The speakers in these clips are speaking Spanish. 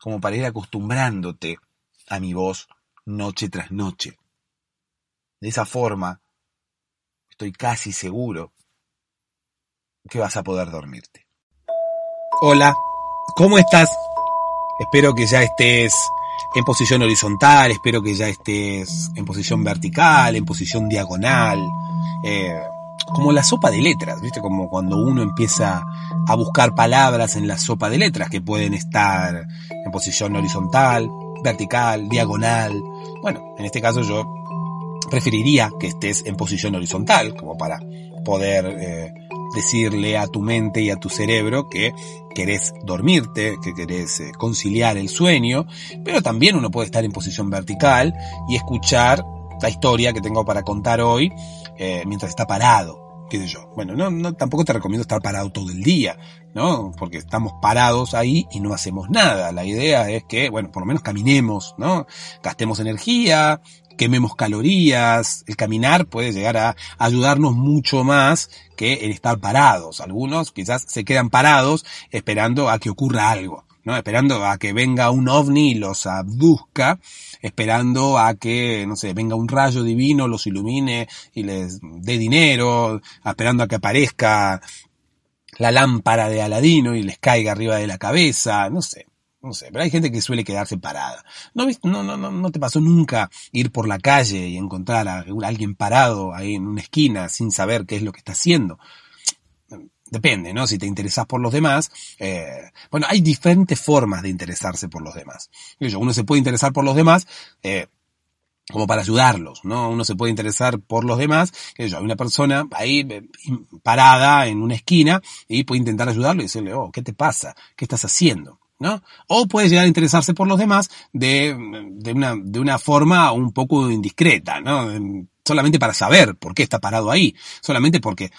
como para ir acostumbrándote a mi voz noche tras noche. De esa forma, estoy casi seguro que vas a poder dormirte. Hola, ¿cómo estás? Espero que ya estés en posición horizontal, espero que ya estés en posición vertical, en posición diagonal. Eh, como la sopa de letras, ¿viste? Como cuando uno empieza a buscar palabras en la sopa de letras que pueden estar en posición horizontal, vertical, diagonal. Bueno, en este caso yo preferiría que estés en posición horizontal, como para poder eh, decirle a tu mente y a tu cerebro que querés dormirte, que querés eh, conciliar el sueño, pero también uno puede estar en posición vertical y escuchar la historia que tengo para contar hoy eh, mientras está parado qué sé yo. Bueno, no, no, tampoco te recomiendo estar parado todo el día, ¿no? Porque estamos parados ahí y no hacemos nada. La idea es que, bueno, por lo menos caminemos, ¿no? Gastemos energía, quememos calorías. El caminar puede llegar a ayudarnos mucho más que el estar parados. Algunos quizás se quedan parados esperando a que ocurra algo. ¿No? Esperando a que venga un ovni y los abduzca, esperando a que, no sé, venga un rayo divino, los ilumine y les dé dinero, esperando a que aparezca la lámpara de Aladino y les caiga arriba de la cabeza, no sé. No sé, pero hay gente que suele quedarse parada. ¿No, no, no, no, no te pasó nunca ir por la calle y encontrar a alguien parado ahí en una esquina sin saber qué es lo que está haciendo? Depende, ¿no? Si te interesas por los demás. Eh, bueno, hay diferentes formas de interesarse por los demás. Uno se puede interesar por los demás eh, como para ayudarlos, ¿no? Uno se puede interesar por los demás. Que yo, hay una persona ahí eh, parada en una esquina y puede intentar ayudarlo y decirle, oh, ¿qué te pasa? ¿Qué estás haciendo? ¿no? O puede llegar a interesarse por los demás de, de, una, de una forma un poco indiscreta, ¿no? Solamente para saber por qué está parado ahí. Solamente porque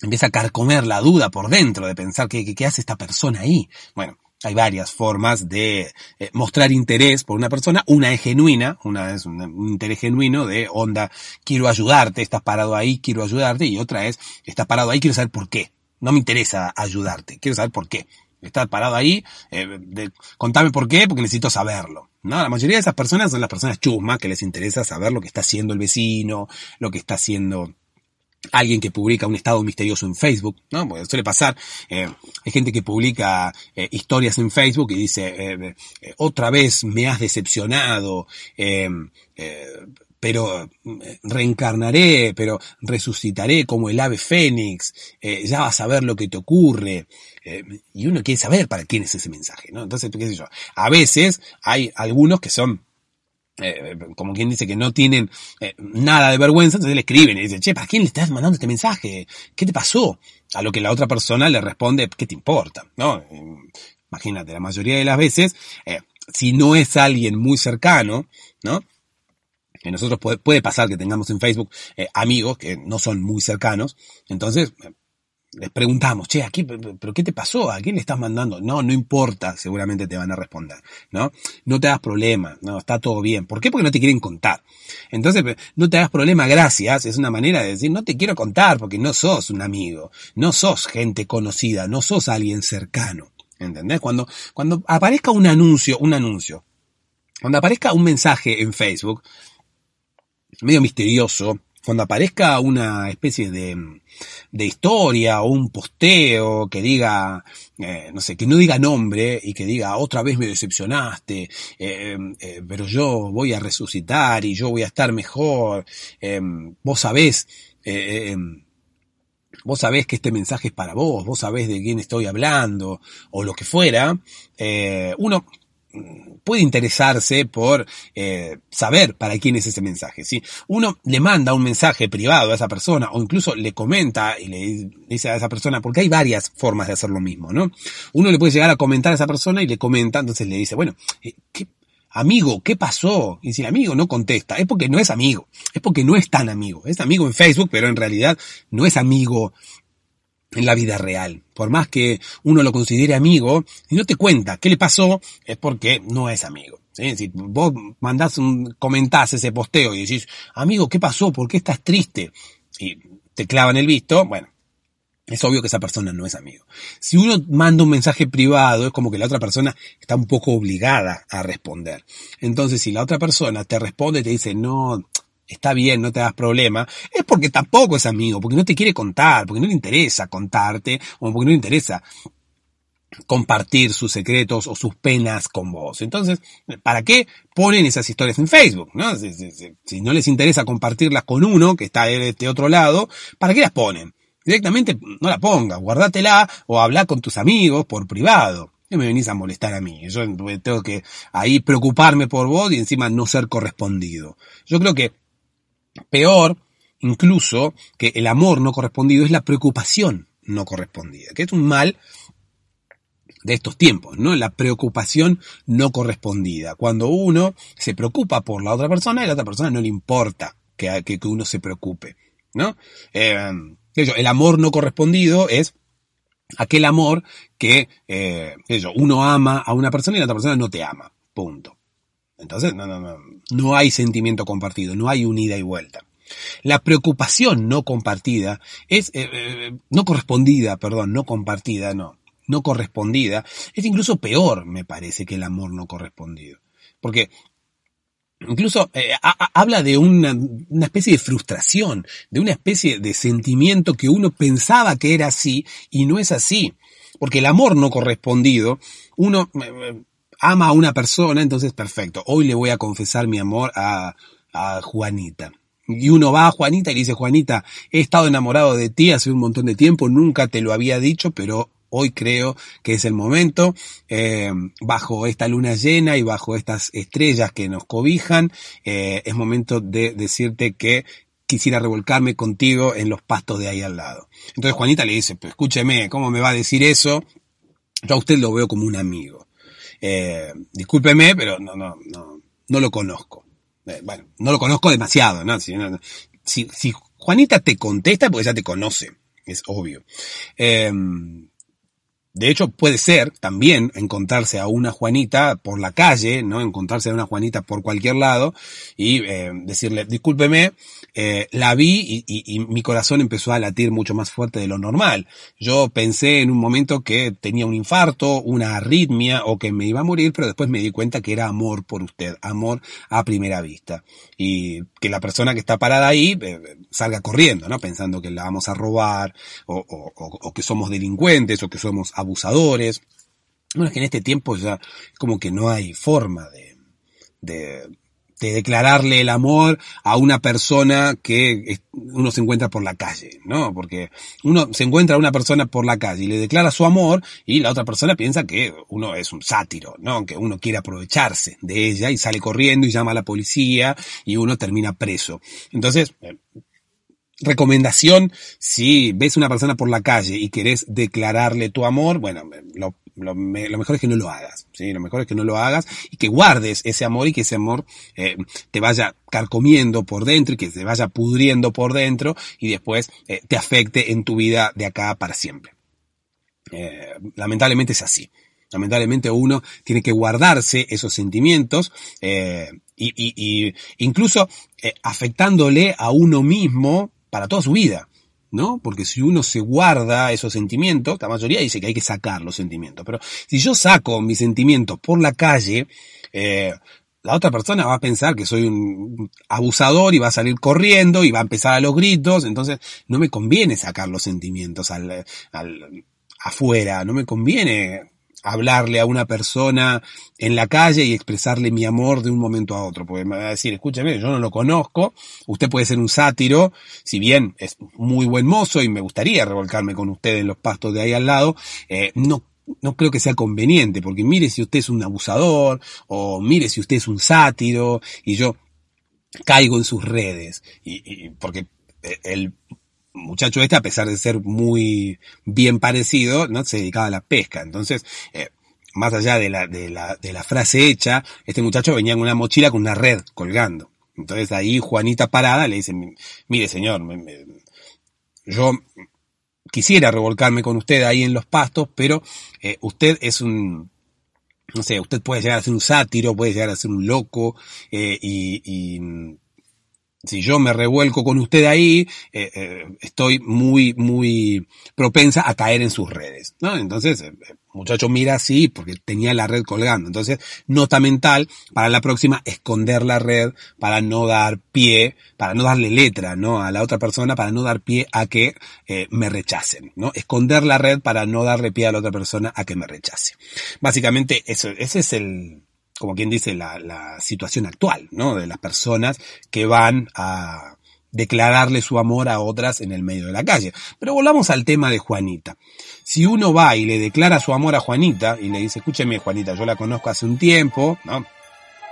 empieza a carcomer la duda por dentro de pensar qué, qué hace esta persona ahí. Bueno, hay varias formas de eh, mostrar interés por una persona. Una es genuina, una es un, interés genuino de onda, quiero ayudarte, estás parado ahí, quiero ayudarte. Y otra es, estás parado ahí, quiero saber por qué. No me interesa ayudarte, quiero saber por qué. Está parado ahí, eh, contame por qué, porque necesito saberlo. ¿no? La mayoría de esas personas son las personas chusmas que les interesa saber lo que está haciendo el vecino, lo que está haciendo alguien que publica un estado misterioso en Facebook, ¿no? Porque suele pasar, eh, hay gente que publica eh, historias en Facebook y dice, eh, otra vez me has decepcionado, pero reencarnaré, pero resucitaré como el ave fénix, ya vas a ver lo que te ocurre. y uno quiere saber para quién es ese mensaje, ¿no? Entonces, qué sé yo, a veces hay algunos que son eh, como quien dice que no tienen eh, nada de vergüenza, entonces le escriben y dicen, che, ¿para quién le estás mandando este mensaje? ¿Qué te pasó? A lo que la otra persona le responde, ¿qué te importa? ¿No? Imagínate, la mayoría de las veces, eh, si no es alguien muy cercano, ¿no? Que nosotros puede, puede pasar que tengamos en Facebook amigos que no son muy cercanos, entonces les preguntamos, che, aquí, pero ¿qué te pasó? ¿A quién le estás mandando? No, no importa, seguramente te van a responder, ¿no? No te hagas problema, no, está todo bien. ¿Por qué? Porque no te quieren contar. Entonces, no te hagas problema, gracias, es una manera de decir, no te quiero contar porque no sos un amigo, no sos gente conocida, no sos alguien cercano. ¿Entendés? Cuando, cuando aparezca un anuncio, un anuncio, cuando aparezca un mensaje en Facebook, medio misterioso, cuando aparezca una especie de, de historia o un posteo que diga, eh, no sé, que no diga nombre y que diga otra vez me decepcionaste, eh, eh, pero yo voy a resucitar y yo voy a estar mejor, vos sabés, vos sabés que este mensaje es para vos, vos sabés de quién estoy hablando, o lo que fuera, uno puede interesarse por eh, saber para quién es ese mensaje. Si uno le manda un mensaje privado a esa persona o incluso le comenta y le dice a esa persona, porque hay varias formas de hacer lo mismo, ¿no? Uno le puede llegar a comentar a esa persona y le comenta, entonces le dice, bueno, eh, ¿qué, amigo, ¿qué pasó? Y si el amigo no contesta, es porque no es amigo, es porque no es tan amigo. Es amigo en Facebook, pero en realidad no es amigo en la vida real. Por más que uno lo considere amigo, si no te cuenta qué le pasó, es porque no es amigo. Si vos mandás un, comentás ese posteo y decís, amigo, ¿qué pasó? ¿Por qué estás triste? Y te clavan el visto, bueno, es obvio que esa persona no es amigo. Si uno manda un mensaje privado, es como que la otra persona está un poco obligada a responder. Entonces, si la otra persona te responde te dice, no, está bien, no te das problema, es porque tampoco es amigo, porque no te quiere contar, porque no le interesa contarte, o porque no le interesa compartir sus secretos o sus penas con vos. Entonces, ¿para qué ponen esas historias en Facebook? ¿no? Si, no les interesa compartirlas con uno que está de este otro lado, ¿para qué las ponen? Directamente no la pongas, guardátela o habla con tus amigos por privado. ¿Qué me venís a molestar a mí? Yo tengo que ahí preocuparme por vos y encima no ser correspondido. Yo creo que Peor, incluso, que el amor no correspondido es la preocupación no correspondida, que es un mal de estos tiempos, ¿no? La preocupación no correspondida. Cuando uno se preocupa por la otra persona y a la otra persona no le importa que, que, uno se preocupe, ¿no? Eh, el amor no correspondido es aquel amor que eh, uno ama a una persona y la otra persona no te ama. Punto. Entonces, no, no, no, no hay sentimiento compartido, no hay unida y vuelta. La preocupación no compartida es, eh, eh, no correspondida, perdón, no compartida, no, no correspondida, es incluso peor, me parece, que el amor no correspondido. Porque incluso eh, habla de una, una, especie de frustración, de una especie de sentimiento que uno pensaba que era así y no es así. Porque el amor no correspondido, uno ama a una persona, entonces perfecto, hoy le voy a confesar mi amor a, a Juanita. Y uno va a Juanita y le dice, Juanita, he estado enamorado de ti hace un montón de tiempo, nunca te lo había dicho, pero hoy creo que es el momento, eh, bajo esta luna llena y bajo estas estrellas que nos cobijan, eh, es momento de decirte que quisiera revolcarme contigo en los pastos de ahí al lado. Entonces Juanita le dice, pues escúcheme, ¿cómo me va a decir eso? Yo a usted lo veo como un amigo. Eh, discúlpeme, pero no, no, no, no lo conozco. Eh, bueno, no lo conozco demasiado, ¿no? Si, si, Juanita te contesta, porque ya te conoce, es obvio. Eh, de hecho, puede ser también encontrarse a una Juanita por la calle, ¿no? Encontrarse a una Juanita por cualquier lado y eh, decirle, discúlpeme, eh, la vi y, mi corazón empezó a latir mucho más fuerte de lo normal. Yo pensé en un momento que tenía un infarto, una arritmia o que me iba a morir, pero después me di cuenta que era amor por usted, amor a primera vista. Y que la persona que está parada ahí eh, salga corriendo, ¿no? Pensando que la vamos a robar o, o que somos delincuentes o que somos abusadores. Bueno, es que en este tiempo ya como que no hay forma de, de, declararle el amor a una persona que uno se encuentra por la calle, ¿no? Porque uno se encuentra a una persona por la calle y le declara su amor y la otra persona piensa que uno es un sátiro, ¿no? Que uno quiere aprovecharse de ella y sale corriendo y llama a la policía y uno termina preso. Entonces, recomendación, si ves una persona por la calle y querés declararle tu amor, bueno, lo, mejor es que no lo hagas, ¿sí? Lo mejor es que no lo hagas y que guardes ese amor y que ese amor eh, te vaya carcomiendo por dentro y que se vaya pudriendo por dentro y después eh, te afecte en tu vida de acá para siempre. Eh, lamentablemente es así. Lamentablemente uno tiene que guardarse esos sentimientos y, incluso afectándole a uno mismo para toda su vida, ¿no? Porque si uno se guarda esos sentimientos, la mayoría dice que hay que sacar los sentimientos, pero si yo saco mis sentimientos por la calle, eh, la otra persona va a pensar que soy un abusador y va a salir corriendo y va a empezar a los gritos, entonces no me conviene sacar los sentimientos al, al afuera, no me conviene hablarle a una persona en la calle y expresarle mi amor de un momento a otro, porque me va a decir, escúcheme, yo no lo conozco, usted puede ser un sátiro, si bien es muy buen mozo y me gustaría revolcarme con usted en los pastos de ahí al lado, eh, no no creo que sea conveniente, porque mire si usted es un abusador, o mire si usted es un sátiro, y yo caigo en sus redes, y, porque eh, el muchacho este, a pesar de ser muy bien parecido, ¿no? Se dedicaba a la pesca. Entonces, eh, más allá de la, de, la, de la frase hecha, este muchacho venía en una mochila con una red colgando. Entonces ahí Juanita parada le dice, mire señor, yo quisiera revolcarme con usted ahí en los pastos, pero eh, usted es un, no sé, usted puede llegar a ser un sátiro, puede llegar a ser un loco, eh, y, y si yo me revuelco con usted ahí, eh, eh, estoy muy, muy propensa a caer en sus redes, ¿no? Entonces, el eh, muchacho mira así porque tenía la red colgando. Entonces, nota mental para la próxima, esconder la red para no dar pie, para no darle letra, ¿no? A la otra persona, para no dar pie a que me rechacen, ¿no? Esconder la red para no darle pie a la otra persona a que me rechace. Básicamente, eso, ese es el, como quien dice, la, la situación actual, ¿no? De las personas que van a declararle su amor a otras en el medio de la calle. Pero volvamos al tema de Juanita. Si uno va y le declara su amor a Juanita y le dice, escúcheme Juanita, yo la conozco hace un tiempo, ¿no?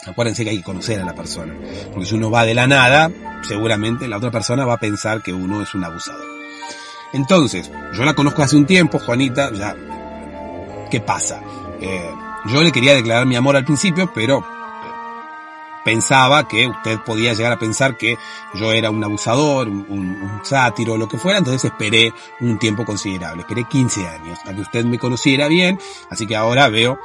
Acuérdense que hay que conocer a la persona. Porque si uno va de la nada, seguramente la otra persona va a pensar que uno es un abusador. Entonces, yo la conozco hace un tiempo, Juanita, ya, ¿qué pasa? Eh, yo le quería declarar mi amor al principio, pero eh, pensaba que usted podía llegar a pensar que yo era un abusador, un, un, sátiro, lo que fuera, entonces esperé un tiempo considerable, esperé 15 años a que usted me conociera bien, así que ahora veo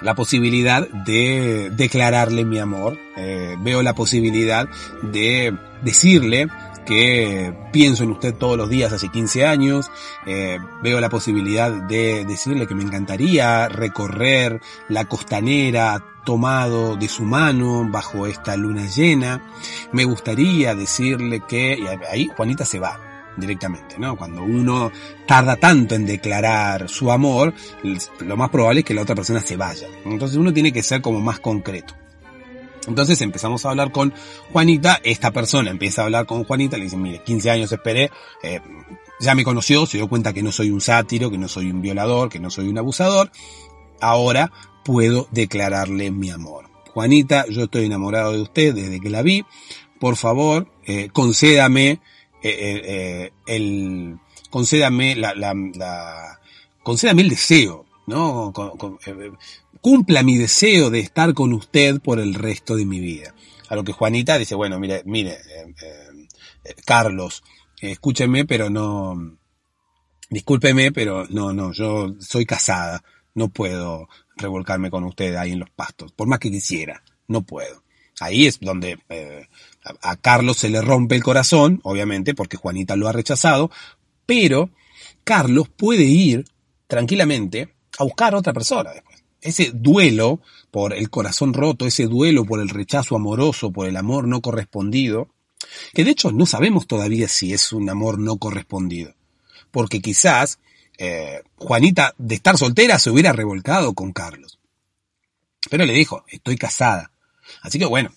la posibilidad de declararle mi amor, eh, veo la posibilidad de decirle que pienso en usted todos los días hace 15 años, eh, veo la posibilidad de decirle que me encantaría recorrer la costanera tomado de su mano bajo esta luna llena, me gustaría decirle que, y ahí Juanita se va directamente, ¿no? Cuando uno tarda tanto en declarar su amor, lo más probable es que la otra persona se vaya. Entonces uno tiene que ser como más concreto. Entonces empezamos a hablar con Juanita, esta persona empieza a hablar con Juanita, le dice, mire, 15 años esperé, eh, ya me conoció, se dio cuenta que no soy un sátiro, que no soy un violador, que no soy un abusador, ahora puedo declararle mi amor. Juanita, yo estoy enamorado de usted desde que la vi, por favor, eh, concédame eh, el, concédame la, la, la, concédame el deseo, ¿no? cumpla mi deseo de estar con usted por el resto de mi vida. A lo que Juanita dice, bueno, mire, mire, eh, eh, Carlos, escúcheme, pero no, discúlpeme, pero no, no, yo soy casada, no puedo revolcarme con usted ahí en los pastos, por más que quisiera, no puedo. Ahí es donde eh, a Carlos se le rompe el corazón, obviamente, porque Juanita lo ha rechazado, pero Carlos puede ir tranquilamente a buscar a otra persona después. Ese duelo por el corazón roto, ese duelo por el rechazo amoroso, por el amor no correspondido, que de hecho no sabemos todavía si es un amor no correspondido, porque quizás eh, Juanita de estar soltera se hubiera revolcado con Carlos. Pero le dijo, estoy casada. Así que bueno,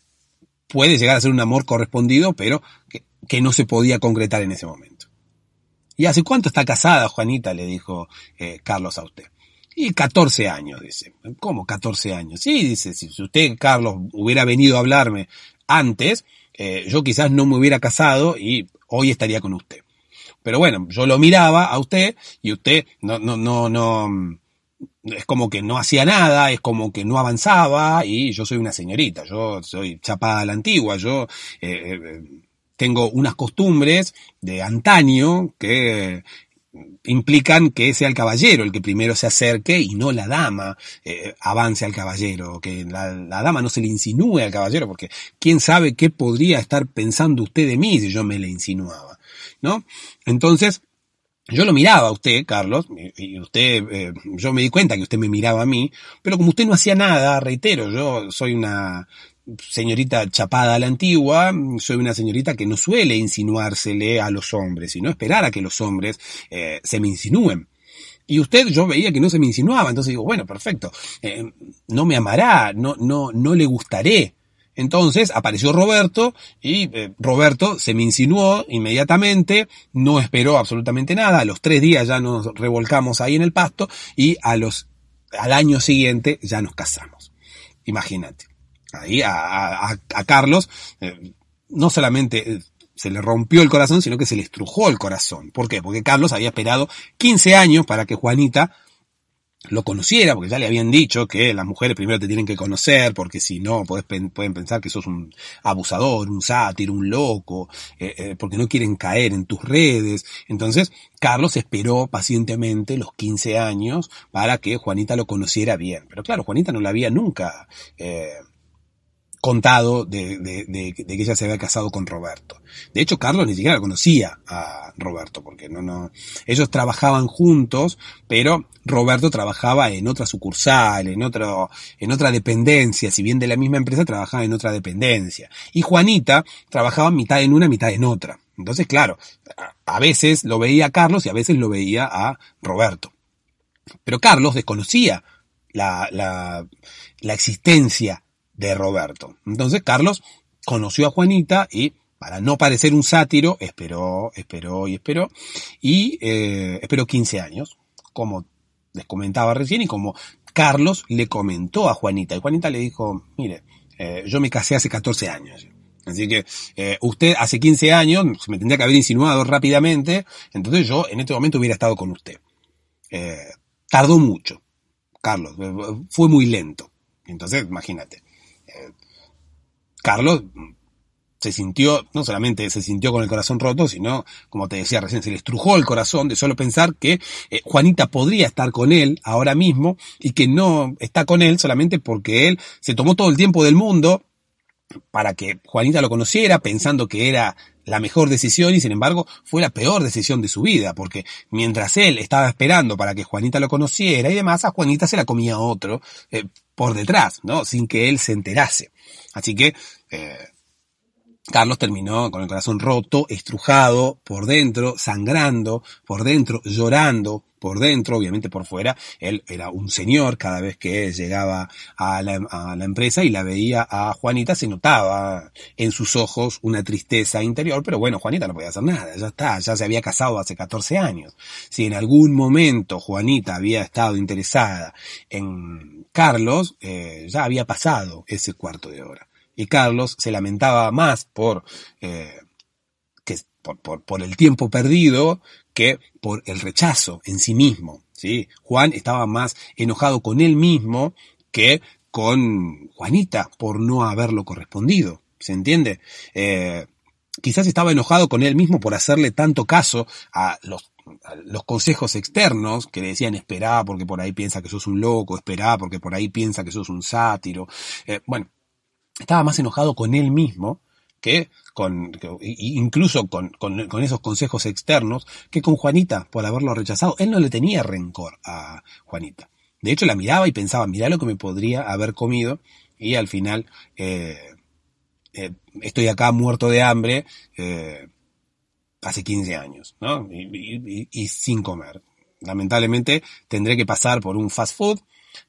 puede llegar a ser un amor correspondido, pero que, no se podía concretar en ese momento. ¿Y hace cuánto está casada Juanita? le dijo eh, Carlos a usted. Y 14 años, dice. ¿Cómo 14 años? Sí, dice, si usted, Carlos, hubiera venido a hablarme antes, eh, yo quizás no me hubiera casado y hoy estaría con usted. Pero bueno, yo lo miraba a usted y usted no, no, no, no, es como que no hacía nada, es como que no avanzaba y yo soy una señorita, yo soy chapada a la antigua, yo eh, eh, tengo unas costumbres de antaño que implican que sea el caballero el que primero se acerque y no la dama eh, avance al caballero, que la, dama no se le insinúe al caballero, porque quién sabe qué podría estar pensando usted de mí si yo me le insinuaba, ¿no? Entonces, yo lo miraba a usted, Carlos, y usted, eh, yo me di cuenta que usted me miraba a mí, pero como usted no hacía nada, reitero, yo soy una señorita chapada a la antigua, soy una señorita que no suele insinuársele a los hombres, sino esperar a que los hombres eh, se me insinúen. Y usted, yo veía que no se me insinuaba, entonces digo, bueno, perfecto, eh, no me amará, no, no, no le gustaré. Entonces apareció Roberto y eh, Roberto se me insinuó inmediatamente, no esperó absolutamente nada, a los tres días ya nos revolcamos ahí en el pasto y a los, al año siguiente ya nos casamos. Imagínate ahí a, Carlos, eh, no solamente eh, se le rompió el corazón, sino que se le estrujó el corazón. ¿Por qué? Porque Carlos había esperado 15 años para que Juanita lo conociera, porque ya le habían dicho que las mujeres primero te tienen que conocer, porque si no pueden pensar que sos un abusador, un sátiro, un loco, eh, porque no quieren caer en tus redes. Entonces, Carlos esperó pacientemente los 15 años para que Juanita lo conociera bien. Pero claro, Juanita no la había nunca contado de, de, de, que ella se había casado con Roberto. De hecho, Carlos ni siquiera conocía a Roberto, porque no, no, ellos trabajaban juntos, pero Roberto trabajaba en otra sucursal, en otro, en otra dependencia, si bien de la misma empresa trabajaba en otra dependencia. Y Juanita trabajaba mitad en una, mitad en otra. Entonces, claro, a veces lo veía a Carlos y a veces lo veía a Roberto. Pero Carlos desconocía la, la, la existencia de Roberto. Entonces Carlos conoció a Juanita y para no parecer un sátiro, esperó, esperó y esperó, y eh, esperó 15 años, como les comentaba recién, y como Carlos le comentó a Juanita, y Juanita le dijo, mire, eh, yo me casé hace 14 años, así que eh, usted hace 15 años me tendría que haber insinuado rápidamente, entonces yo en este momento hubiera estado con usted. Eh, tardó mucho, Carlos, fue muy lento, entonces imagínate. Carlos se sintió, no solamente se sintió con el corazón roto, sino, como te decía recién, se le estrujó el corazón de solo pensar que eh, Juanita podría estar con él ahora mismo y que no está con él solamente porque él se tomó todo el tiempo del mundo para que Juanita lo conociera, pensando que era la mejor decisión y sin embargo fue la peor decisión de su vida, porque mientras él estaba esperando para que Juanita lo conociera y demás, a Juanita se la comía otro eh, por detrás, ¿no? Sin que él se enterase. Así que eh, Carlos terminó con el corazón roto, estrujado por dentro, sangrando por dentro, llorando por dentro, obviamente por fuera. Él era un señor cada vez que llegaba a la, empresa y la veía a Juanita, se notaba en sus ojos una tristeza interior, pero bueno, Juanita no podía hacer nada, ya está, ya se había casado hace 14 años. Si en algún momento Juanita había estado interesada en Carlos, eh, ya había pasado ese cuarto de hora. Y Carlos se lamentaba más por, eh, que, por, por, por el tiempo perdido que por el rechazo en sí mismo. ¿sí? Juan estaba más enojado con él mismo que con Juanita por no haberlo correspondido. ¿Se entiende? Eh, quizás estaba enojado con él mismo por hacerle tanto caso a los consejos externos que le decían esperá porque por ahí piensa que sos un loco, esperá porque por ahí piensa que sos un sátiro. Eh, bueno, estaba más enojado con él mismo que con, incluso con, esos consejos externos, que con Juanita por haberlo rechazado. Él no le tenía rencor a Juanita. De hecho, la miraba y pensaba, mirá lo que me podría haber comido y al final eh, eh, estoy acá muerto de hambre eh, hace 15 años, ¿no? Y, sin comer. Lamentablemente tendré que pasar por un fast food,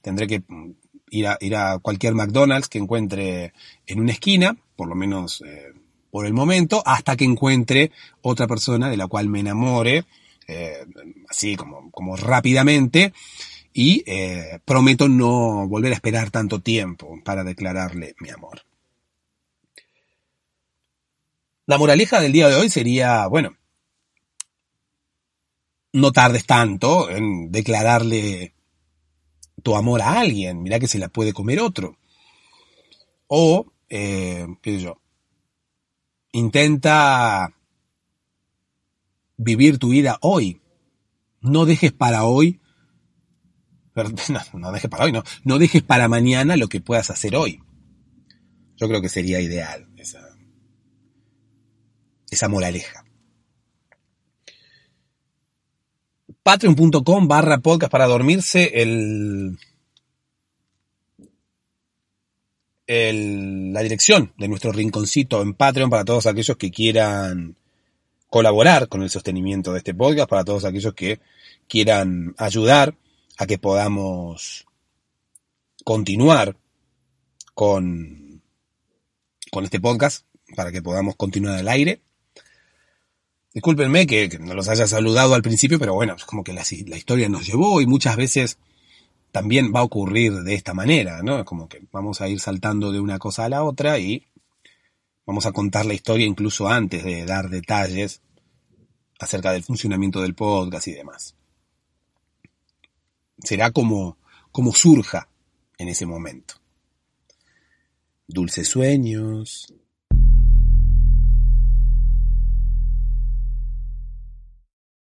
tendré que mm, ir a, cualquier McDonald's que encuentre en una esquina, por lo menos eh, por el momento, hasta que encuentre otra persona de la cual me enamore, así como, como rápidamente, y prometo no volver a esperar tanto tiempo para declararle mi amor. La moraleja del día de hoy sería, bueno, no tardes tanto en declararle tu amor a alguien, mira que se la puede comer otro. O, eh, qué sé yo, intenta vivir tu vida hoy. No dejes para hoy, no, no dejes para hoy, no, no dejes para mañana lo que puedas hacer hoy. Yo creo que sería ideal esa, esa moraleja. Patreon.com barra podcast para dormirse el, el, la dirección de nuestro rinconcito en Patreon para todos aquellos que quieran colaborar con el sostenimiento de este podcast, para todos aquellos que quieran ayudar a que podamos continuar con, con este podcast, para que podamos continuar al aire. Discúlpenme que, no los haya saludado al principio, pero bueno, es como que la, la, historia nos llevó y muchas veces también va a ocurrir de esta manera, ¿no? Es como que vamos a ir saltando de una cosa a la otra y vamos a contar la historia incluso antes de dar detalles acerca del funcionamiento del podcast y demás. Será como, como surja en ese momento. Dulces sueños.